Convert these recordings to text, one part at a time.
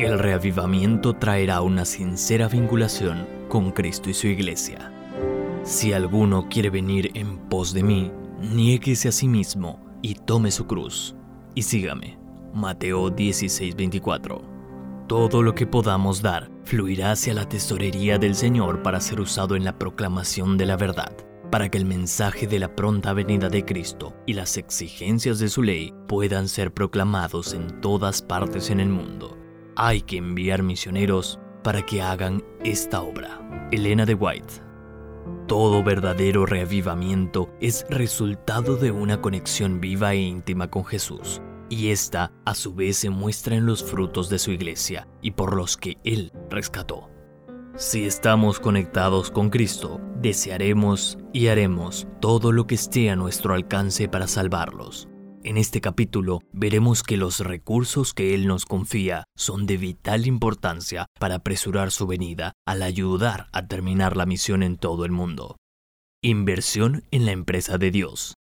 El reavivamiento traerá una sincera vinculación con Cristo y su iglesia. Si alguno quiere venir en pos de mí, niéguese a sí mismo y tome su cruz, y sígame. Mateo 16:24. Todo lo que podamos dar fluirá hacia la tesorería del Señor para ser usado en la proclamación de la verdad, para que el mensaje de la pronta venida de Cristo y las exigencias de su ley puedan ser proclamados en todas partes en el mundo. Hay que enviar misioneros para que hagan esta obra. Elena de White. Todo verdadero reavivamiento es resultado de una conexión viva e íntima con Jesús, y esta a su vez se muestra en los frutos de su iglesia y por los que Él rescató. Si estamos conectados con Cristo, desearemos y haremos todo lo que esté a nuestro alcance para salvarlos. En este capítulo veremos que los recursos que Él nos confía son de vital importancia para apresurar su venida al ayudar a terminar la misión en todo el mundo. Inversión en la empresa de Dios.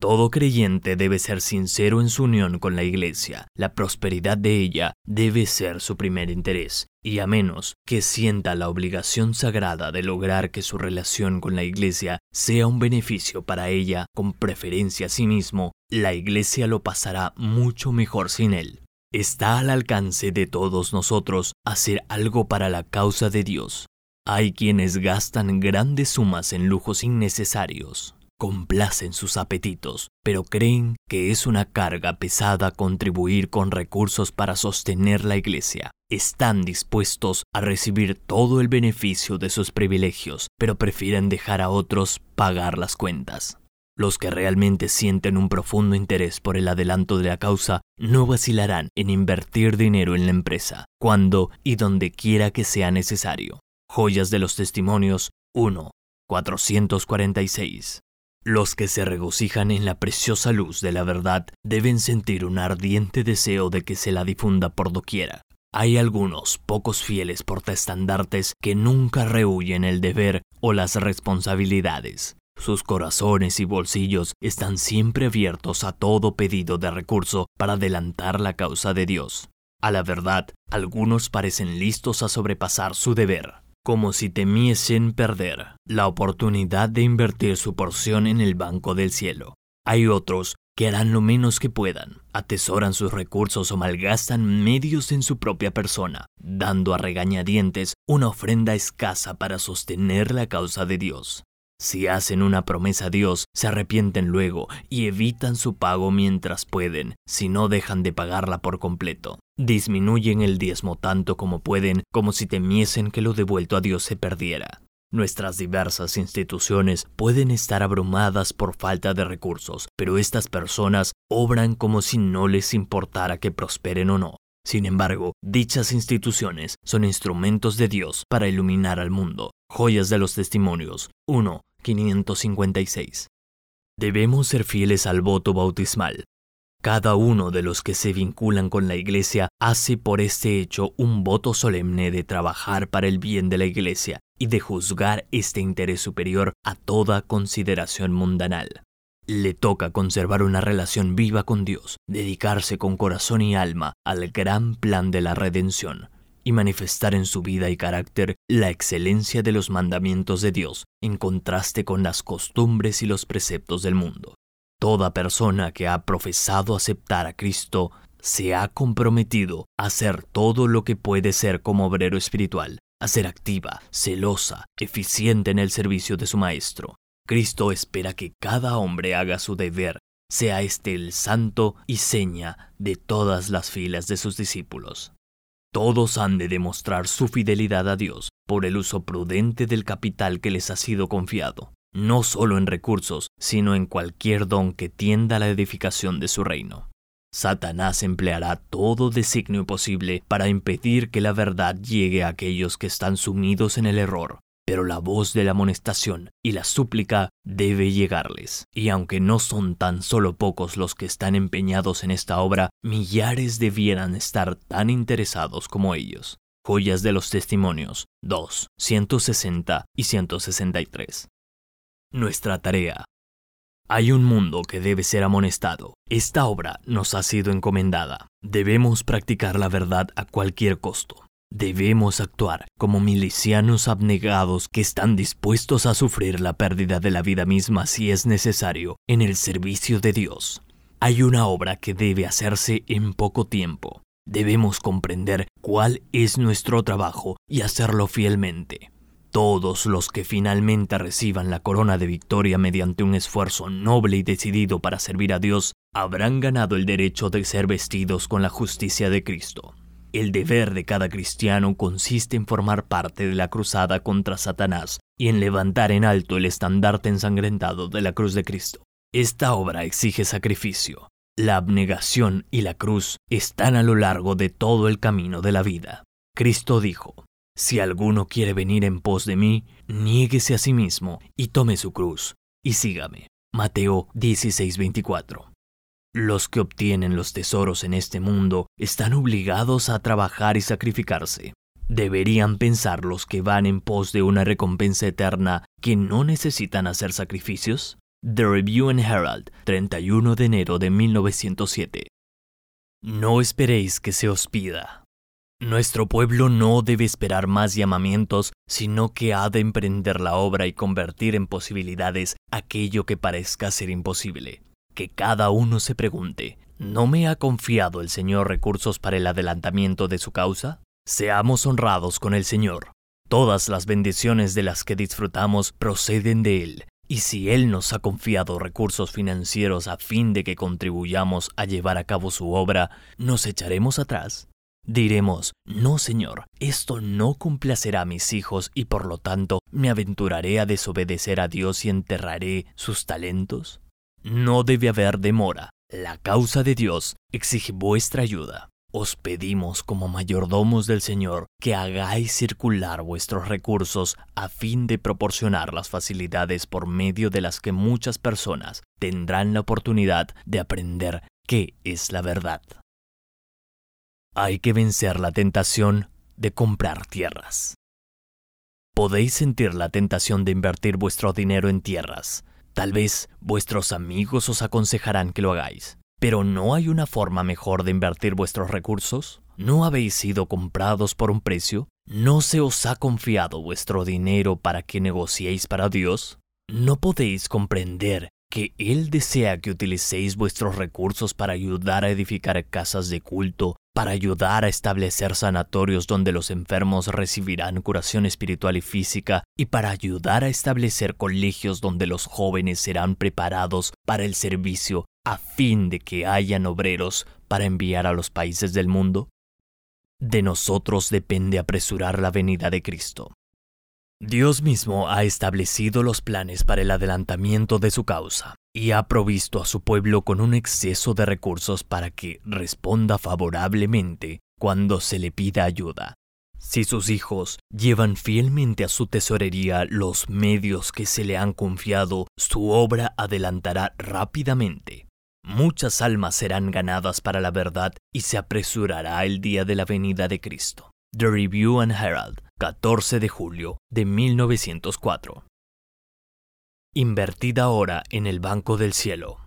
Todo creyente debe ser sincero en su unión con la Iglesia. La prosperidad de ella debe ser su primer interés, y a menos que sienta la obligación sagrada de lograr que su relación con la Iglesia sea un beneficio para ella con preferencia a sí mismo, la Iglesia lo pasará mucho mejor sin él. Está al alcance de todos nosotros hacer algo para la causa de Dios. Hay quienes gastan grandes sumas en lujos innecesarios complacen sus apetitos, pero creen que es una carga pesada contribuir con recursos para sostener la iglesia. Están dispuestos a recibir todo el beneficio de sus privilegios, pero prefieren dejar a otros pagar las cuentas. Los que realmente sienten un profundo interés por el adelanto de la causa no vacilarán en invertir dinero en la empresa, cuando y donde quiera que sea necesario. Joyas de los Testimonios 1. 446. Los que se regocijan en la preciosa luz de la verdad deben sentir un ardiente deseo de que se la difunda por doquiera. Hay algunos pocos fieles portaestandartes que nunca rehuyen el deber o las responsabilidades. Sus corazones y bolsillos están siempre abiertos a todo pedido de recurso para adelantar la causa de Dios. A la verdad, algunos parecen listos a sobrepasar su deber como si temiesen perder la oportunidad de invertir su porción en el banco del cielo. Hay otros que harán lo menos que puedan, atesoran sus recursos o malgastan medios en su propia persona, dando a regañadientes una ofrenda escasa para sostener la causa de Dios. Si hacen una promesa a Dios, se arrepienten luego y evitan su pago mientras pueden, si no dejan de pagarla por completo. Disminuyen el diezmo tanto como pueden, como si temiesen que lo devuelto a Dios se perdiera. Nuestras diversas instituciones pueden estar abrumadas por falta de recursos, pero estas personas obran como si no les importara que prosperen o no. Sin embargo, dichas instituciones son instrumentos de Dios para iluminar al mundo. Joyas de los Testimonios 1. 556. Debemos ser fieles al voto bautismal. Cada uno de los que se vinculan con la Iglesia hace por este hecho un voto solemne de trabajar para el bien de la Iglesia y de juzgar este interés superior a toda consideración mundanal. Le toca conservar una relación viva con Dios, dedicarse con corazón y alma al gran plan de la redención, y manifestar en su vida y carácter la excelencia de los mandamientos de Dios en contraste con las costumbres y los preceptos del mundo. Toda persona que ha profesado aceptar a Cristo se ha comprometido a hacer todo lo que puede ser como obrero espiritual, a ser activa, celosa, eficiente en el servicio de su Maestro. Cristo espera que cada hombre haga su deber, sea este el santo y seña de todas las filas de sus discípulos. Todos han de demostrar su fidelidad a Dios por el uso prudente del capital que les ha sido confiado, no solo en recursos, sino en cualquier don que tienda a la edificación de su reino. Satanás empleará todo designio posible para impedir que la verdad llegue a aquellos que están sumidos en el error, pero la voz de la amonestación y la súplica debe llegarles. Y aunque no son tan solo pocos los que están empeñados en esta obra, millares debieran estar tan interesados como ellos. Joyas de los Testimonios 2, 160 y 163. Nuestra tarea. Hay un mundo que debe ser amonestado. Esta obra nos ha sido encomendada. Debemos practicar la verdad a cualquier costo. Debemos actuar como milicianos abnegados que están dispuestos a sufrir la pérdida de la vida misma si es necesario en el servicio de Dios. Hay una obra que debe hacerse en poco tiempo. Debemos comprender cuál es nuestro trabajo y hacerlo fielmente. Todos los que finalmente reciban la corona de victoria mediante un esfuerzo noble y decidido para servir a Dios habrán ganado el derecho de ser vestidos con la justicia de Cristo. El deber de cada cristiano consiste en formar parte de la cruzada contra Satanás y en levantar en alto el estandarte ensangrentado de la cruz de Cristo. Esta obra exige sacrificio. La abnegación y la cruz están a lo largo de todo el camino de la vida. Cristo dijo, si alguno quiere venir en pos de mí, niéguese a sí mismo y tome su cruz, y sígame. Mateo 16:24. Los que obtienen los tesoros en este mundo están obligados a trabajar y sacrificarse. Deberían pensar los que van en pos de una recompensa eterna que no necesitan hacer sacrificios. The Review and Herald, 31 de enero de 1907. No esperéis que se os pida, nuestro pueblo no debe esperar más llamamientos, sino que ha de emprender la obra y convertir en posibilidades aquello que parezca ser imposible. Que cada uno se pregunte, ¿no me ha confiado el Señor recursos para el adelantamiento de su causa? Seamos honrados con el Señor. Todas las bendiciones de las que disfrutamos proceden de Él, y si Él nos ha confiado recursos financieros a fin de que contribuyamos a llevar a cabo su obra, ¿nos echaremos atrás? Diremos, no Señor, esto no complacerá a mis hijos y por lo tanto me aventuraré a desobedecer a Dios y enterraré sus talentos. No debe haber demora. La causa de Dios exige vuestra ayuda. Os pedimos como mayordomos del Señor que hagáis circular vuestros recursos a fin de proporcionar las facilidades por medio de las que muchas personas tendrán la oportunidad de aprender qué es la verdad. Hay que vencer la tentación de comprar tierras. Podéis sentir la tentación de invertir vuestro dinero en tierras. Tal vez vuestros amigos os aconsejarán que lo hagáis. Pero ¿no hay una forma mejor de invertir vuestros recursos? ¿No habéis sido comprados por un precio? ¿No se os ha confiado vuestro dinero para que negociéis para Dios? ¿No podéis comprender que Él desea que utilicéis vuestros recursos para ayudar a edificar casas de culto, para ayudar a establecer sanatorios donde los enfermos recibirán curación espiritual y física, y para ayudar a establecer colegios donde los jóvenes serán preparados para el servicio a fin de que hayan obreros para enviar a los países del mundo? De nosotros depende apresurar la venida de Cristo. Dios mismo ha establecido los planes para el adelantamiento de su causa y ha provisto a su pueblo con un exceso de recursos para que responda favorablemente cuando se le pida ayuda. Si sus hijos llevan fielmente a su tesorería los medios que se le han confiado, su obra adelantará rápidamente. Muchas almas serán ganadas para la verdad y se apresurará el día de la venida de Cristo. The Review and Herald, 14 de julio de 1904. Invertida ahora en el Banco del Cielo.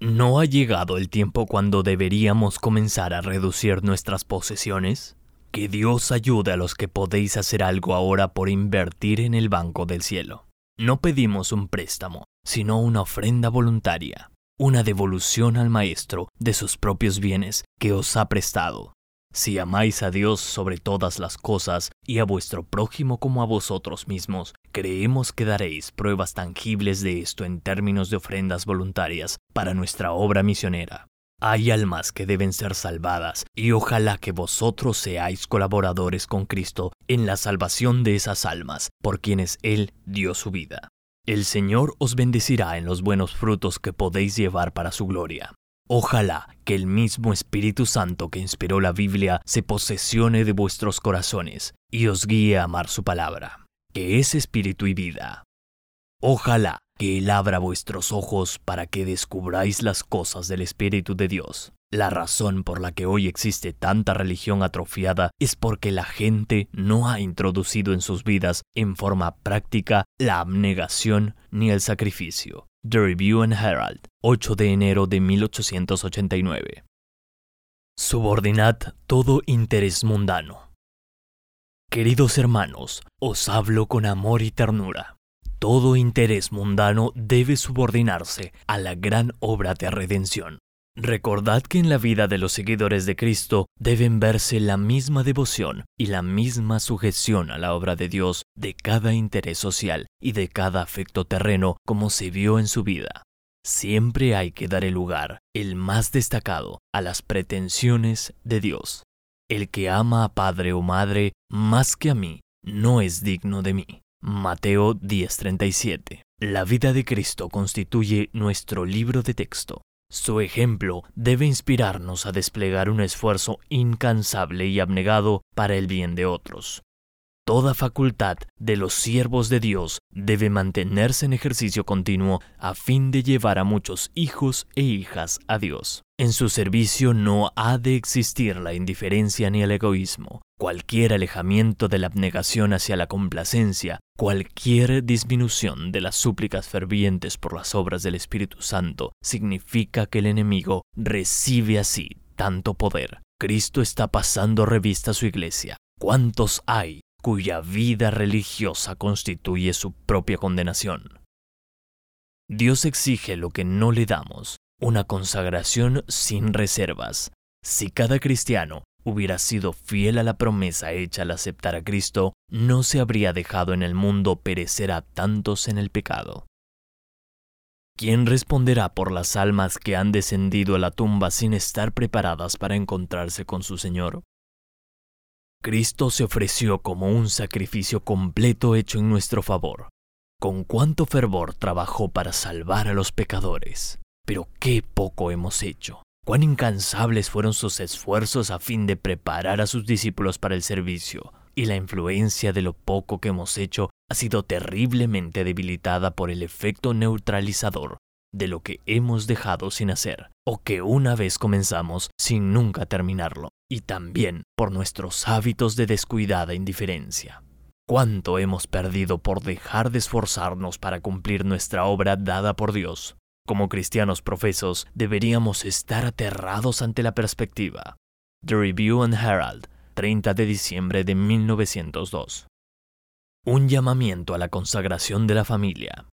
¿No ha llegado el tiempo cuando deberíamos comenzar a reducir nuestras posesiones? Que Dios ayude a los que podéis hacer algo ahora por invertir en el Banco del Cielo. No pedimos un préstamo, sino una ofrenda voluntaria, una devolución al Maestro de sus propios bienes que os ha prestado. Si amáis a Dios sobre todas las cosas y a vuestro prójimo como a vosotros mismos, creemos que daréis pruebas tangibles de esto en términos de ofrendas voluntarias para nuestra obra misionera. Hay almas que deben ser salvadas y ojalá que vosotros seáis colaboradores con Cristo en la salvación de esas almas por quienes Él dio su vida. El Señor os bendecirá en los buenos frutos que podéis llevar para su gloria. Ojalá que el mismo Espíritu Santo que inspiró la Biblia se posesione de vuestros corazones y os guíe a amar su palabra, que es espíritu y vida. Ojalá que Él abra vuestros ojos para que descubráis las cosas del Espíritu de Dios, La razón por la que hoy existe tanta religión atrofiada es porque la gente no ha introducido en sus vidas en forma práctica la abnegación ni el sacrificio. The Review and Herald, 8 de enero de 1889. Subordinad todo interés mundano. Queridos hermanos, os hablo con amor y ternura. Todo interés mundano debe subordinarse a la gran obra de redención. Recordad que en la vida de los seguidores de Cristo deben verse la misma devoción y la misma sujeción a la obra de Dios de cada interés social y de cada afecto terreno como se vio en su vida. Siempre hay que dar el lugar, el más destacado, a las pretensiones de Dios. El que ama a padre o madre más que a mí, no es digno de mí. Mateo 10:37. La vida de Cristo constituye nuestro libro de texto. Su ejemplo debe inspirarnos a desplegar un esfuerzo incansable y abnegado para el bien de otros. Toda facultad de los siervos de Dios debe mantenerse en ejercicio continuo a fin de llevar a muchos hijos e hijas a Dios. En su servicio no ha de existir la indiferencia ni el egoísmo. Cualquier alejamiento de la abnegación hacia la complacencia, cualquier disminución de las súplicas fervientes por las obras del Espíritu Santo, significa que el enemigo recibe así tanto poder. Cristo está pasando revista a su iglesia. ¿Cuántos hay cuya vida religiosa constituye su propia condenación? Dios exige lo que no le damos, una consagración sin reservas. Si cada cristiano hubiera sido fiel a la promesa hecha al aceptar a Cristo, no se habría dejado en el mundo perecer a tantos en el pecado. ¿Quién responderá por las almas que han descendido a la tumba sin estar preparadas para encontrarse con su Señor? Cristo se ofreció como un sacrificio completo hecho en nuestro favor. Con cuánto fervor trabajó para salvar a los pecadores. Pero qué poco hemos hecho. Cuán incansables fueron sus esfuerzos a fin de preparar a sus discípulos para el servicio, y la influencia de lo poco que hemos hecho ha sido terriblemente debilitada por el efecto neutralizador de lo que hemos dejado sin hacer, o que una vez comenzamos sin nunca terminarlo, y también por nuestros hábitos de descuidada indiferencia. ¿Cuánto hemos perdido por dejar de esforzarnos para cumplir nuestra obra dada por Dios? Como cristianos profesos, deberíamos estar aterrados ante la perspectiva. The Review and Herald, 30 de diciembre de 1902. Un llamamiento a la consagración de la familia.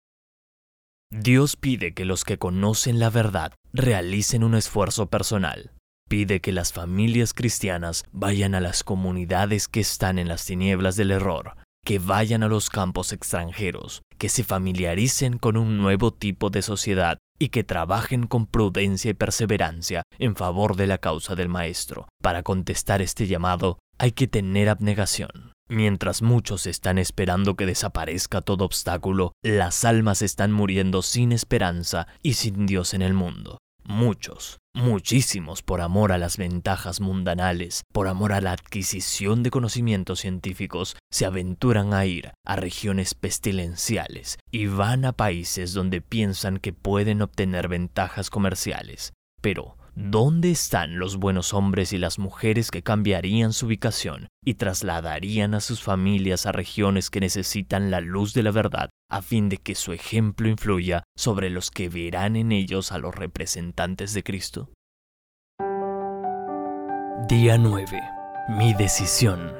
Dios pide que los que conocen la verdad realicen un esfuerzo personal. Pide que las familias cristianas vayan a las comunidades que están en las tinieblas del error que vayan a los campos extranjeros, que se familiaricen con un nuevo tipo de sociedad y que trabajen con prudencia y perseverancia en favor de la causa del Maestro. Para contestar este llamado hay que tener abnegación. Mientras muchos están esperando que desaparezca todo obstáculo, las almas están muriendo sin esperanza y sin Dios en el mundo. Muchos, muchísimos por amor a las ventajas mundanales, por amor a la adquisición de conocimientos científicos, se aventuran a ir a regiones pestilenciales y van a países donde piensan que pueden obtener ventajas comerciales. Pero, ¿Dónde están los buenos hombres y las mujeres que cambiarían su ubicación y trasladarían a sus familias a regiones que necesitan la luz de la verdad a fin de que su ejemplo influya sobre los que verán en ellos a los representantes de Cristo? Día 9. Mi decisión.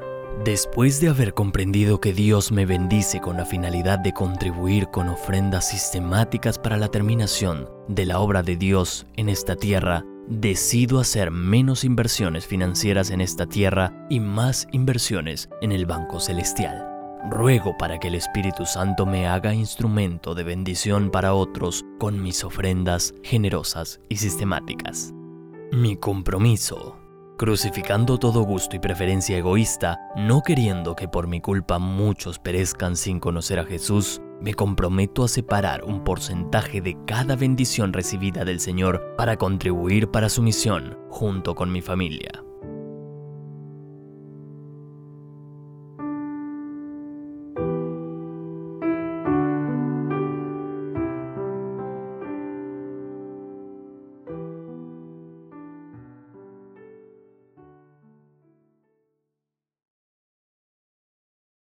Después de haber comprendido que Dios me bendice con la finalidad de contribuir con ofrendas sistemáticas para la terminación de la obra de Dios en esta tierra, decido hacer menos inversiones financieras en esta tierra y más inversiones en el Banco Celestial. Ruego para que el Espíritu Santo me haga instrumento de bendición para otros con mis ofrendas generosas y sistemáticas. Mi compromiso. Crucificando todo gusto y preferencia egoísta, no queriendo que por mi culpa muchos perezcan sin conocer a Jesús, me comprometo a separar un porcentaje de cada bendición recibida del Señor para contribuir para su misión junto con mi familia.